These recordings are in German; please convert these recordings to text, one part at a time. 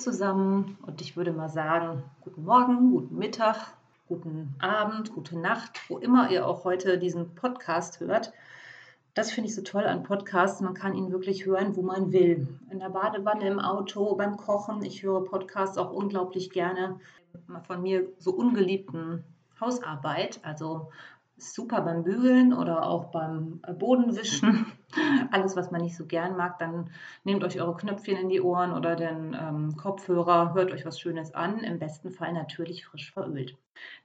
Zusammen und ich würde mal sagen, guten Morgen, guten Mittag, guten Abend, gute Nacht, wo immer ihr auch heute diesen Podcast hört. Das finde ich so toll an Podcasts. Man kann ihn wirklich hören, wo man will. In der Badewanne, im Auto, beim Kochen. Ich höre Podcasts auch unglaublich gerne von mir so ungeliebten Hausarbeit. Also super beim Bügeln oder auch beim Bodenwischen. Alles, was man nicht so gern mag, dann nehmt euch eure Knöpfchen in die Ohren oder den ähm, Kopfhörer, hört euch was Schönes an. Im besten Fall natürlich frisch verölt.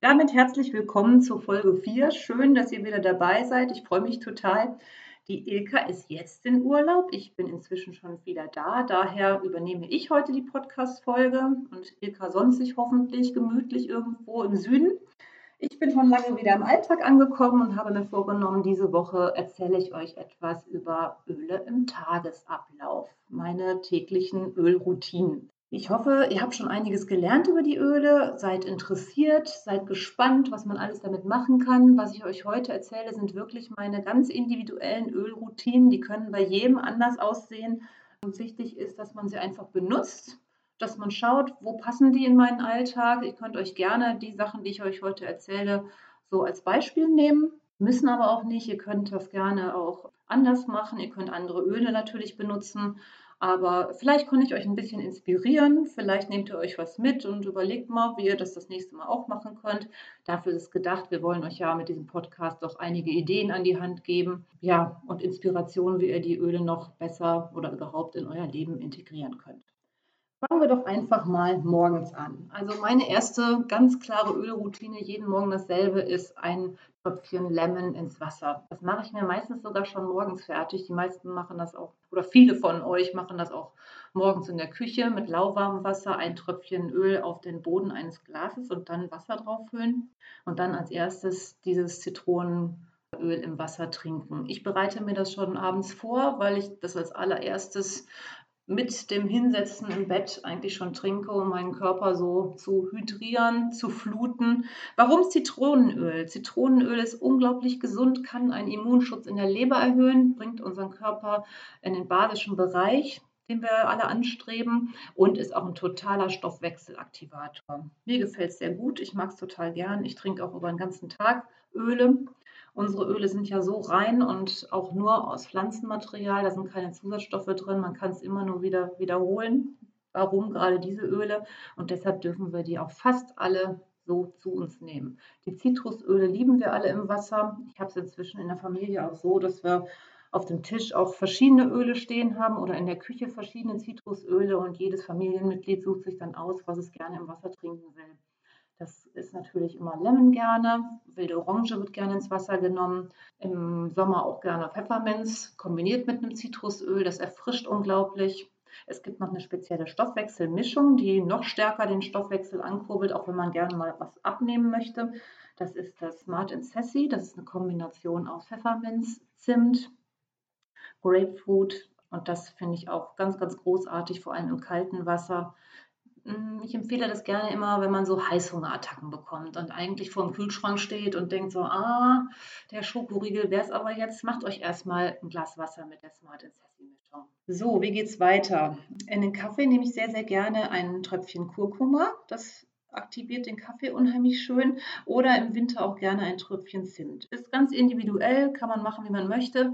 Damit herzlich willkommen zur Folge 4. Schön, dass ihr wieder dabei seid. Ich freue mich total. Die Ilka ist jetzt in Urlaub. Ich bin inzwischen schon wieder da. Daher übernehme ich heute die Podcast-Folge und Ilka sonst sich hoffentlich gemütlich irgendwo im Süden. Ich bin schon lange wieder im Alltag angekommen und habe mir vorgenommen, diese Woche erzähle ich euch etwas über Öle im Tagesablauf, meine täglichen Ölroutinen. Ich hoffe, ihr habt schon einiges gelernt über die Öle, seid interessiert, seid gespannt, was man alles damit machen kann. Was ich euch heute erzähle, sind wirklich meine ganz individuellen Ölroutinen. Die können bei jedem anders aussehen. Und wichtig ist, dass man sie einfach benutzt, dass man schaut, wo passen die in meinen Alltag. Ihr könnt euch gerne die Sachen, die ich euch heute erzähle, so als Beispiel nehmen. Müssen aber auch nicht. Ihr könnt das gerne auch anders machen. Ihr könnt andere Öle natürlich benutzen. Aber vielleicht konnte ich euch ein bisschen inspirieren. Vielleicht nehmt ihr euch was mit und überlegt mal, wie ihr das das nächste Mal auch machen könnt. Dafür ist es gedacht, wir wollen euch ja mit diesem Podcast auch einige Ideen an die Hand geben. Ja, und Inspiration, wie ihr die Öle noch besser oder überhaupt in euer Leben integrieren könnt. Fangen wir doch einfach mal morgens an. Also meine erste ganz klare Ölroutine, jeden Morgen dasselbe, ist ein Tröpfchen Lemon ins Wasser. Das mache ich mir meistens sogar schon morgens fertig. Die meisten machen das auch, oder viele von euch machen das auch morgens in der Küche mit lauwarmem Wasser, ein Tröpfchen Öl auf den Boden eines Glases und dann Wasser drauf füllen und dann als erstes dieses Zitronenöl im Wasser trinken. Ich bereite mir das schon abends vor, weil ich das als allererstes mit dem Hinsetzen im Bett eigentlich schon trinke, um meinen Körper so zu hydrieren, zu fluten. Warum Zitronenöl? Zitronenöl ist unglaublich gesund, kann einen Immunschutz in der Leber erhöhen, bringt unseren Körper in den basischen Bereich, den wir alle anstreben und ist auch ein totaler Stoffwechselaktivator. Mir gefällt es sehr gut, ich mag es total gern. Ich trinke auch über den ganzen Tag Öle Unsere Öle sind ja so rein und auch nur aus Pflanzenmaterial, da sind keine Zusatzstoffe drin, man kann es immer nur wieder wiederholen, warum gerade diese Öle und deshalb dürfen wir die auch fast alle so zu uns nehmen. Die Zitrusöle lieben wir alle im Wasser. Ich habe es inzwischen in der Familie auch so, dass wir auf dem Tisch auch verschiedene Öle stehen haben oder in der Küche verschiedene Zitrusöle und jedes Familienmitglied sucht sich dann aus, was es gerne im Wasser trinken will. Das ist natürlich immer Lemon gerne. Wilde Orange wird gerne ins Wasser genommen. Im Sommer auch gerne Pfefferminz kombiniert mit einem Zitrusöl. Das erfrischt unglaublich. Es gibt noch eine spezielle Stoffwechselmischung, die noch stärker den Stoffwechsel ankurbelt, auch wenn man gerne mal was abnehmen möchte. Das ist das Smart Sassy. Das ist eine Kombination aus Pfefferminz, Zimt, Grapefruit. Und das finde ich auch ganz, ganz großartig, vor allem im kalten Wasser. Hm, ich empfehle das gerne immer, wenn man so Heißhungerattacken bekommt und eigentlich vor dem Kühlschrank steht und denkt so, ah, der Schokoriegel wäre es aber jetzt. Macht euch erstmal ein Glas Wasser mit der Smart Sassy Mischung. So, wie geht's weiter? In den Kaffee nehme ich sehr, sehr gerne ein Tröpfchen Kurkuma. Das aktiviert den Kaffee unheimlich schön. Oder im Winter auch gerne ein Tröpfchen Zimt. Ist ganz individuell, kann man machen, wie man möchte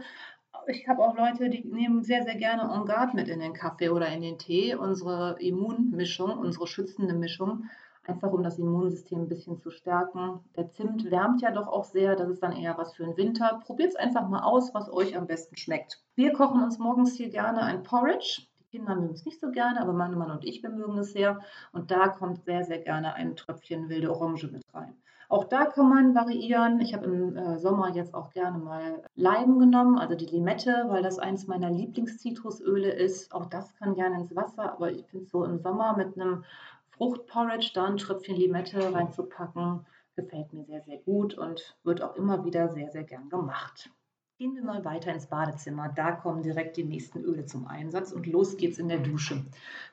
ich habe auch Leute, die nehmen sehr, sehr gerne On Guard mit in den Kaffee oder in den Tee, unsere Immunmischung, unsere schützende Mischung, einfach um das Immunsystem ein bisschen zu stärken. Der Zimt wärmt ja doch auch sehr, das ist dann eher was für den Winter. Probiert es einfach mal aus, was euch am besten schmeckt. Wir kochen uns morgens hier gerne ein Porridge. Die Kinder mögen es nicht so gerne, aber mein Mann und ich, wir mögen es sehr. Und da kommt sehr, sehr gerne ein Tröpfchen wilde Orange mit rein. Auch da kann man variieren. Ich habe im äh, Sommer jetzt auch gerne mal Leim genommen, also die Limette, weil das eines meiner Lieblingszitrusöle ist. Auch das kann gerne ins Wasser, aber ich finde so im Sommer mit einem Fruchtporridge, da ein Tröpfchen Limette reinzupacken, gefällt mir sehr, sehr gut und wird auch immer wieder sehr, sehr gern gemacht. Gehen wir mal weiter ins Badezimmer. Da kommen direkt die nächsten Öle zum Einsatz und los geht's in der Dusche.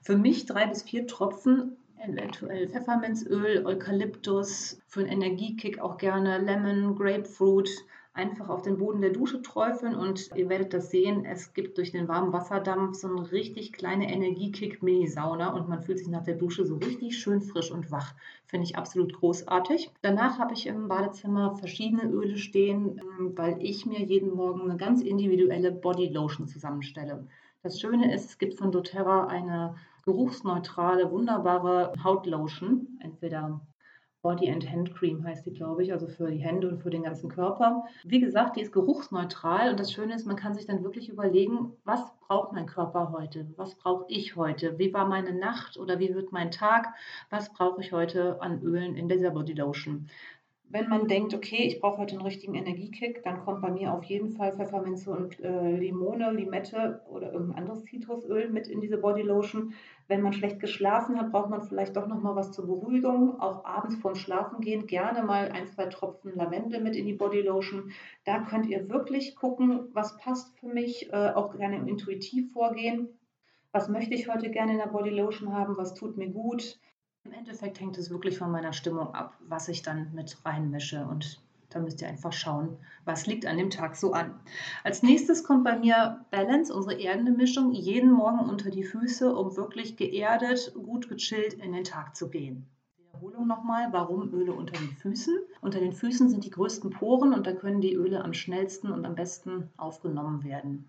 Für mich drei bis vier Tropfen, eventuell Pfefferminzöl, Eukalyptus, für einen Energiekick auch gerne Lemon, Grapefruit, einfach auf den Boden der Dusche träufeln und ihr werdet das sehen, es gibt durch den warmen Wasserdampf so eine richtig kleine Energiekick-Mini-Sauna und man fühlt sich nach der Dusche so richtig schön frisch und wach. Finde ich absolut großartig. Danach habe ich im Badezimmer verschiedene Öle stehen, ähm, weil ich mir jeden Morgen eine ganz individuelle Body Lotion zusammenstelle. Das Schöne ist, es gibt von doTERRA eine geruchsneutrale, wunderbare Hautlotion, entweder Body and Hand Cream heißt die, glaube ich, also für die Hände und für den ganzen Körper. Wie gesagt, die ist geruchsneutral und das Schöne ist, man kann sich dann wirklich überlegen, was braucht mein Körper heute? Was brauche ich heute? Wie war meine Nacht oder wie wird mein Tag? Was brauche ich heute an Ölen in dieser Body Lotion? Wenn man denkt, okay, ich brauche heute einen richtigen Energiekick, dann kommt bei mir auf jeden Fall Pfefferminze und äh, Limone, Limette oder irgendein anderes Zitrusöl mit in diese Bodylotion. Wenn man schlecht geschlafen hat, braucht man vielleicht doch noch mal was zur Beruhigung. Auch abends vorm Schlafengehen gerne mal ein, zwei Tropfen Lavendel mit in die Bodylotion. Da könnt ihr wirklich gucken, was passt für mich, äh, auch gerne intuitiv vorgehen. Was möchte ich heute gerne in der Bodylotion haben? Was tut mir gut? Im Endeffekt hängt es wirklich von meiner Stimmung ab, was ich dann mit reinmische. Und da müsst ihr einfach schauen, was liegt an dem Tag so an. Als nächstes kommt bei mir Balance, unsere erdende Mischung, jeden Morgen unter die Füße, um wirklich geerdet, gut gechillt in den Tag zu gehen. Wiederholung nochmal, warum Öle unter den Füßen? Unter den Füßen sind die größten Poren und da können die Öle am schnellsten und am besten aufgenommen werden.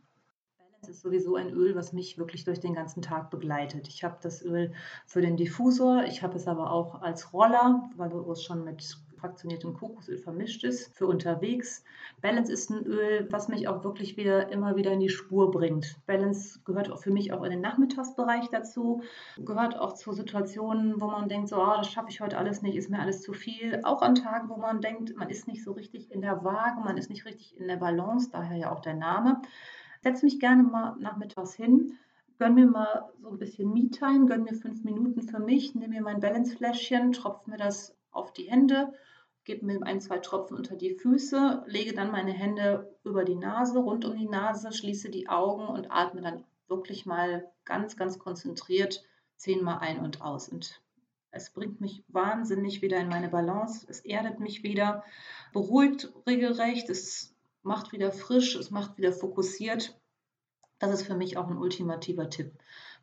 Ist sowieso ein Öl, was mich wirklich durch den ganzen Tag begleitet. Ich habe das Öl für den Diffusor, ich habe es aber auch als Roller, weil es schon mit fraktioniertem Kokosöl vermischt ist, für unterwegs. Balance ist ein Öl, was mich auch wirklich wieder immer wieder in die Spur bringt. Balance gehört auch für mich auch in den Nachmittagsbereich dazu, gehört auch zu Situationen, wo man denkt, so, ah, das schaffe ich heute alles nicht, ist mir alles zu viel. Auch an Tagen, wo man denkt, man ist nicht so richtig in der Waage, man ist nicht richtig in der Balance, daher ja auch der Name setze mich gerne mal nachmittags hin, gönn mir mal so ein bisschen Me-Time, gönn mir fünf Minuten für mich, nehme mir mein Balance-Fläschchen, tropfe mir das auf die Hände, gebe mir ein, zwei Tropfen unter die Füße, lege dann meine Hände über die Nase, rund um die Nase, schließe die Augen und atme dann wirklich mal ganz, ganz konzentriert zehnmal ein und aus. Und es bringt mich wahnsinnig wieder in meine Balance, es erdet mich wieder, beruhigt regelrecht, es macht wieder frisch, es macht wieder fokussiert. Das ist für mich auch ein ultimativer Tipp.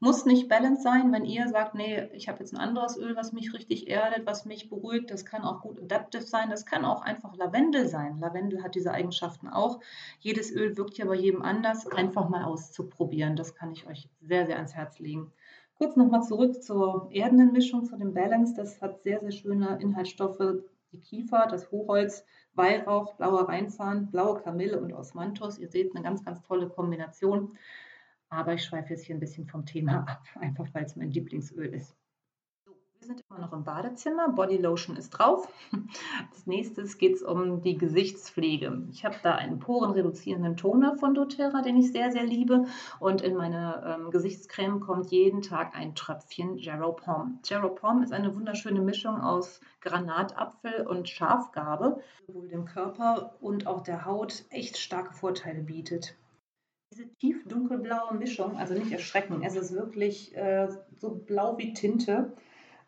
Muss nicht Balance sein, wenn ihr sagt, nee, ich habe jetzt ein anderes Öl, was mich richtig erdet, was mich beruhigt. Das kann auch gut adaptive sein. Das kann auch einfach Lavendel sein. Lavendel hat diese Eigenschaften auch. Jedes Öl wirkt ja bei jedem anders. Einfach mal auszuprobieren. Das kann ich euch sehr, sehr ans Herz legen. Kurz nochmal zurück zur erdenden Mischung, zu dem Balance. Das hat sehr, sehr schöne Inhaltsstoffe. Die Kiefer, das Hochholz, Weihrauch, blauer Rheinzahn, blaue Kamille und Osmanthus. Ihr seht eine ganz, ganz tolle Kombination. Aber ich schweife jetzt hier ein bisschen vom Thema ab, einfach weil es mein Lieblingsöl ist. Wir sind immer noch im Badezimmer. Body Lotion ist drauf. Als nächstes geht es um die Gesichtspflege. Ich habe da einen porenreduzierenden Toner von doTERRA, den ich sehr, sehr liebe. Und in meine ähm, Gesichtscreme kommt jeden Tag ein Tröpfchen Jarrow Pom. Jarrow Pom ist eine wunderschöne Mischung aus Granatapfel und Schafgarbe, die sowohl dem Körper und auch der Haut echt starke Vorteile bietet. Diese tief dunkelblaue Mischung, also nicht erschrecken, es ist wirklich äh, so blau wie Tinte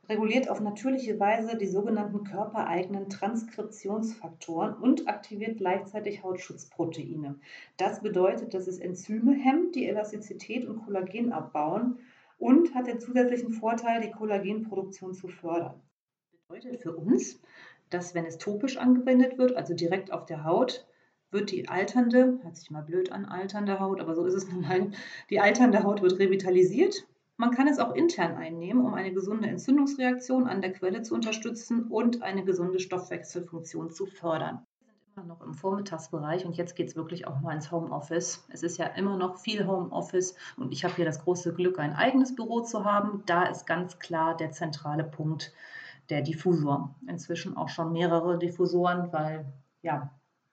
reguliert auf natürliche Weise die sogenannten körpereigenen Transkriptionsfaktoren und aktiviert gleichzeitig Hautschutzproteine. Das bedeutet, dass es Enzyme hemmt, die Elastizität und Kollagen abbauen und hat den zusätzlichen Vorteil, die Kollagenproduktion zu fördern. Das bedeutet für uns, dass wenn es topisch angewendet wird, also direkt auf der Haut, wird die alternde, hört sich mal blöd an, alternde Haut, aber so ist es nun mal, die alternde Haut wird revitalisiert man kann es auch intern einnehmen, um eine gesunde Entzündungsreaktion an der Quelle zu unterstützen und eine gesunde Stoffwechselfunktion zu fördern. Wir sind immer noch im Vormittagsbereich und jetzt geht es wirklich auch mal ins Homeoffice. Es ist ja immer noch viel Homeoffice und ich habe hier das große Glück, ein eigenes Büro zu haben. Da ist ganz klar der zentrale Punkt der Diffusor. Inzwischen auch schon mehrere Diffusoren, weil ja,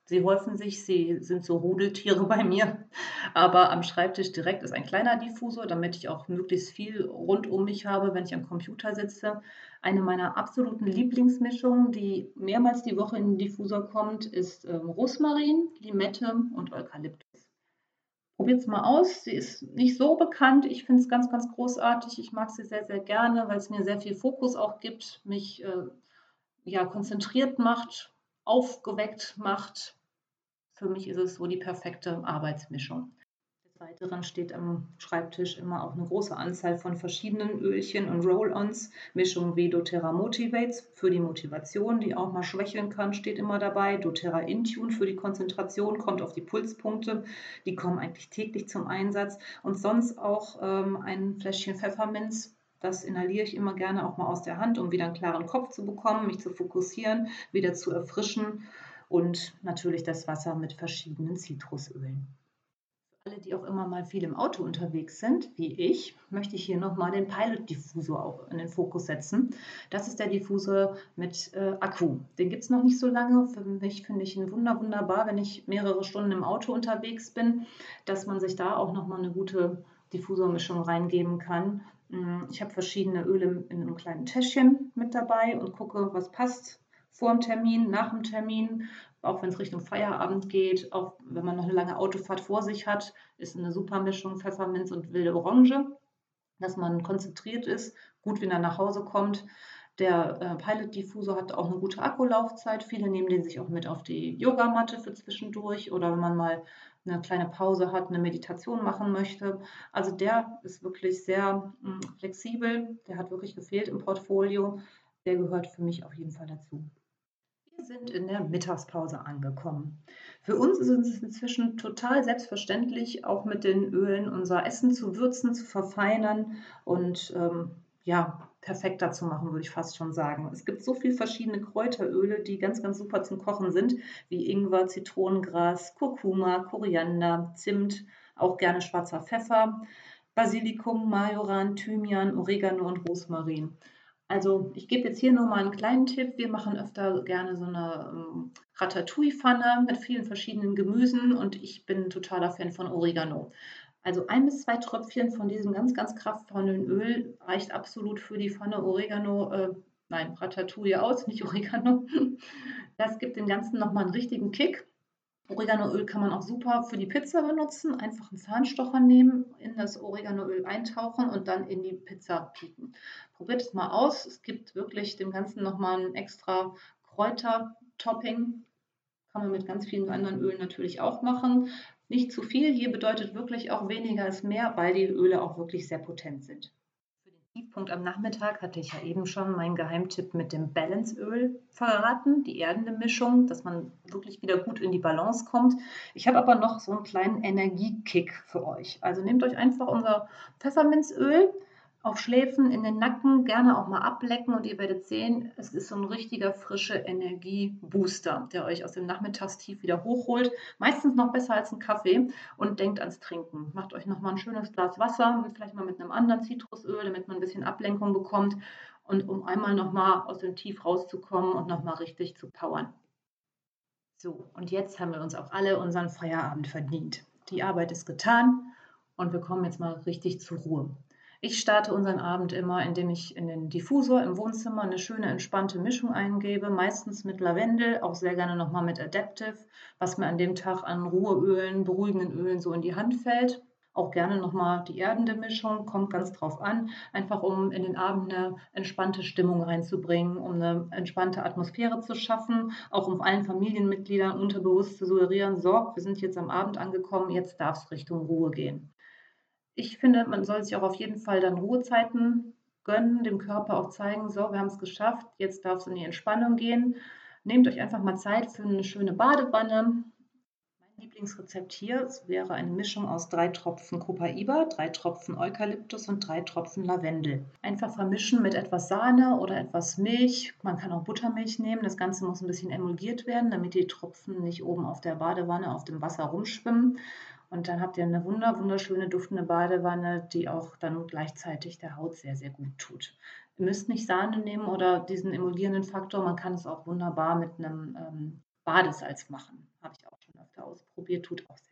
Sie häufen sich, sie sind so Rudeltiere bei mir. Aber am Schreibtisch direkt ist ein kleiner Diffusor, damit ich auch möglichst viel rund um mich habe, wenn ich am Computer sitze. Eine meiner absoluten Lieblingsmischungen, die mehrmals die Woche in den Diffusor kommt, ist ähm, Rosmarin, Limette und Eukalyptus. Probiert es mal aus. Sie ist nicht so bekannt. Ich finde es ganz, ganz großartig. Ich mag sie sehr, sehr gerne, weil es mir sehr viel Fokus auch gibt, mich äh, ja, konzentriert macht, aufgeweckt macht. Für mich ist es so die perfekte Arbeitsmischung. Des Weiteren steht am Schreibtisch immer auch eine große Anzahl von verschiedenen Ölchen und Roll-Ons. Mischung wie doTERRA Motivates für die Motivation, die auch mal schwächeln kann, steht immer dabei. doTERRA Intune für die Konzentration, kommt auf die Pulspunkte. Die kommen eigentlich täglich zum Einsatz. Und sonst auch ähm, ein Fläschchen Pfefferminz das inhaliere ich immer gerne auch mal aus der Hand, um wieder einen klaren Kopf zu bekommen, mich zu fokussieren, wieder zu erfrischen und natürlich das Wasser mit verschiedenen Zitrusölen. Für alle, die auch immer mal viel im Auto unterwegs sind, wie ich, möchte ich hier nochmal den Pilot Diffusor auch in den Fokus setzen. Das ist der Diffusor mit äh, Akku. Den gibt es noch nicht so lange. Für mich finde ich ihn wunder, wunderbar, wenn ich mehrere Stunden im Auto unterwegs bin, dass man sich da auch nochmal eine gute Diffusormischung reingeben kann ich habe verschiedene Öle in einem kleinen Täschchen mit dabei und gucke, was passt vor dem Termin, nach dem Termin, auch wenn es Richtung Feierabend geht, auch wenn man noch eine lange Autofahrt vor sich hat, ist eine super Mischung Pfefferminz und wilde Orange, dass man konzentriert ist, gut wieder nach Hause kommt. Der äh, Pilot Diffusor hat auch eine gute Akkulaufzeit. Viele nehmen den sich auch mit auf die Yogamatte für zwischendurch oder wenn man mal eine kleine Pause hat, eine Meditation machen möchte. Also der ist wirklich sehr hm, flexibel. Der hat wirklich gefehlt im Portfolio. Der gehört für mich auf jeden Fall dazu. Wir sind in der Mittagspause angekommen. Für uns ist es inzwischen total selbstverständlich, auch mit den Ölen unser Essen zu würzen, zu verfeinern und ähm, ja, perfekter zu machen, würde ich fast schon sagen. Es gibt so viele verschiedene Kräuteröle, die ganz, ganz super zum Kochen sind, wie Ingwer, Zitronengras, Kurkuma, Koriander, Zimt, auch gerne schwarzer Pfeffer, Basilikum, Majoran, Thymian, Oregano und Rosmarin. Also ich gebe jetzt hier nur mal einen kleinen Tipp. Wir machen öfter gerne so eine ähm, Ratatouille-Pfanne mit vielen verschiedenen Gemüsen und ich bin totaler Fan von Oregano. Also ein bis zwei Tröpfchen von diesem ganz, ganz kraftvollen Öl reicht absolut für die Pfanne Oregano, äh, nein, Ratatouille aus, nicht Oregano. Das gibt dem Ganzen nochmal einen richtigen Kick. Oreganoöl kann man auch super für die Pizza benutzen. Einfach einen Zahnstocher nehmen, in das Oreganoöl eintauchen und dann in die Pizza pieken. Probiert es mal aus. Es gibt wirklich dem Ganzen nochmal ein extra Kräuter-Topping. Kann man mit ganz vielen anderen Ölen natürlich auch machen. Nicht zu viel. Hier bedeutet wirklich auch weniger ist mehr, weil die Öle auch wirklich sehr potent sind. Für den Tiefpunkt am Nachmittag hatte ich ja eben schon meinen Geheimtipp mit dem Balanceöl verraten, die erdende Mischung, dass man wirklich wieder gut in die Balance kommt. Ich habe aber noch so einen kleinen Energiekick für euch. Also nehmt euch einfach unser Pfefferminzöl, auf Schläfen, in den Nacken, gerne auch mal ablecken und ihr werdet sehen, es ist so ein richtiger frische Energiebooster, der euch aus dem Nachmittagstief wieder hochholt. Meistens noch besser als ein Kaffee und denkt ans Trinken. Macht euch nochmal ein schönes Glas Wasser, vielleicht mal mit einem anderen Zitrusöl, damit man ein bisschen Ablenkung bekommt und um einmal nochmal aus dem Tief rauszukommen und nochmal richtig zu powern. So, und jetzt haben wir uns auch alle unseren Feierabend verdient. Die Arbeit ist getan und wir kommen jetzt mal richtig zur Ruhe. Ich starte unseren Abend immer, indem ich in den Diffusor im Wohnzimmer eine schöne entspannte Mischung eingebe, meistens mit Lavendel, auch sehr gerne nochmal mit Adaptive, was mir an dem Tag an Ruheölen, beruhigenden Ölen so in die Hand fällt. Auch gerne nochmal die erdende Mischung, kommt ganz drauf an, einfach um in den Abend eine entspannte Stimmung reinzubringen, um eine entspannte Atmosphäre zu schaffen, auch um allen Familienmitgliedern unterbewusst zu suggerieren, so, wir sind jetzt am Abend angekommen, jetzt darf es Richtung Ruhe gehen ich finde, man soll sich auch auf jeden Fall dann Ruhezeiten gönnen, dem Körper auch zeigen, so, wir haben es geschafft, jetzt darf es in die Entspannung gehen. Nehmt euch einfach mal Zeit für eine schöne Badewanne. Mein Lieblingsrezept hier wäre eine Mischung aus drei Tropfen Copaiba, drei Tropfen Eukalyptus und drei Tropfen Lavendel. Einfach vermischen mit etwas Sahne oder etwas Milch. Man kann auch Buttermilch nehmen. Das Ganze muss ein bisschen emulgiert werden, damit die Tropfen nicht oben auf der Badewanne auf dem Wasser rumschwimmen. Und dann habt ihr eine wunder, wunderschöne duftende Badewanne, die auch dann gleichzeitig der Haut sehr, sehr gut tut. Ihr müsst nicht Sahne nehmen oder diesen emulgierenden Faktor. Man kann es auch wunderbar mit einem ähm, Badesalz machen. Habe ich ausprobiert, tut auch.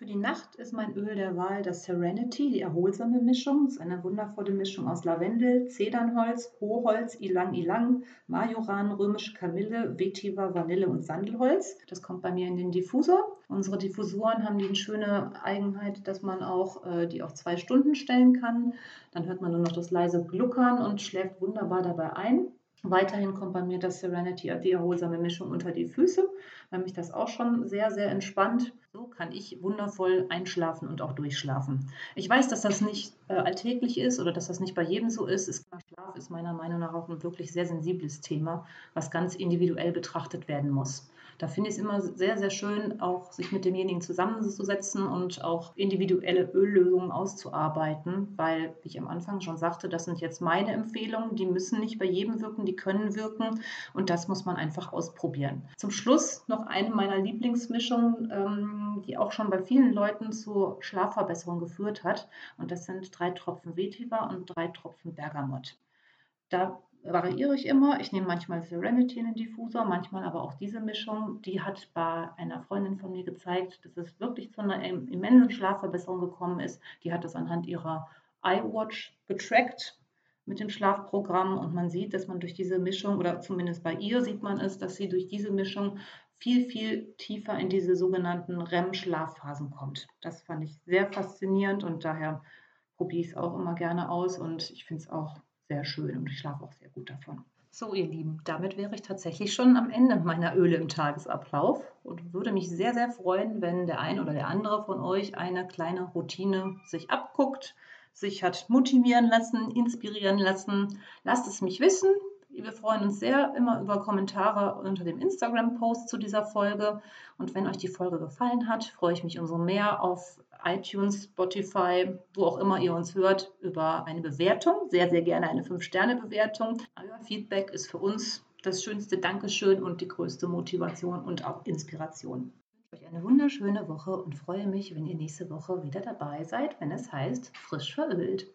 Für die Nacht ist mein Öl der Wahl das Serenity, die erholsame Mischung. Das ist eine wundervolle Mischung aus Lavendel, Zedernholz, Hoholz, Ilang Ilang, Majoran, römische Kamille, Vetiver, Vanille und Sandelholz. Das kommt bei mir in den Diffusor. Unsere Diffusoren haben die schöne Eigenheit, dass man auch äh, die auf zwei Stunden stellen kann. Dann hört man nur noch das leise Gluckern und schläft wunderbar dabei ein. Weiterhin kommt bei mir das Serenity, die erholsame Mischung unter die Füße, weil mich das auch schon sehr, sehr entspannt. So kann ich wundervoll einschlafen und auch durchschlafen. Ich weiß, dass das nicht äh, alltäglich ist oder dass das nicht bei jedem so ist. ist. Schlaf ist meiner Meinung nach auch ein wirklich sehr sensibles Thema, was ganz individuell betrachtet werden muss da finde ich es immer sehr, sehr schön, auch sich mit demjenigen zusammenzusetzen und auch individuelle Öllösungen auszuarbeiten, weil, wie ich am Anfang schon sagte, das sind jetzt meine Empfehlungen, die müssen nicht bei jedem wirken, die können wirken und das muss man einfach ausprobieren. Zum Schluss noch eine meiner Lieblingsmischungen, ähm, die auch schon bei vielen Leuten zur Schlafverbesserung geführt hat und das sind drei Tropfen Vetiver und drei Tropfen Bergamott. Da variiere ich immer. Ich nehme manchmal Serenity in den Diffusor, manchmal aber auch diese Mischung. Die hat bei einer Freundin von mir gezeigt, dass es wirklich zu einer immensen Schlafverbesserung gekommen ist. Die hat das anhand ihrer iWatch getrackt mit dem Schlafprogramm und man sieht, dass man durch diese Mischung, oder zumindest bei ihr sieht man es, dass sie durch diese Mischung viel, viel tiefer in diese sogenannten REM-Schlafphasen kommt. Das fand ich sehr faszinierend und daher probiere ich es auch immer gerne aus und ich finde es auch sehr schön und ich schlafe auch sehr gut davon. So, ihr Lieben, damit wäre ich tatsächlich schon am Ende meiner Öle im Tagesablauf und würde mich sehr, sehr freuen, wenn der ein oder der andere von euch eine kleine Routine sich abguckt, sich hat motivieren lassen, inspirieren lassen. Lasst es mich wissen. Wir freuen uns sehr immer über Kommentare unter dem Instagram-Post zu dieser Folge. Und wenn euch die Folge gefallen hat, freue ich mich umso mehr auf iTunes, Spotify, wo auch immer ihr uns hört, über eine Bewertung. Sehr, sehr gerne eine 5-Sterne-Bewertung. Euer Feedback ist für uns das schönste Dankeschön und die größte Motivation und auch Inspiration. Ich wünsche euch eine wunderschöne Woche und freue mich, wenn ihr nächste Woche wieder dabei seid, wenn es heißt Frisch verölt.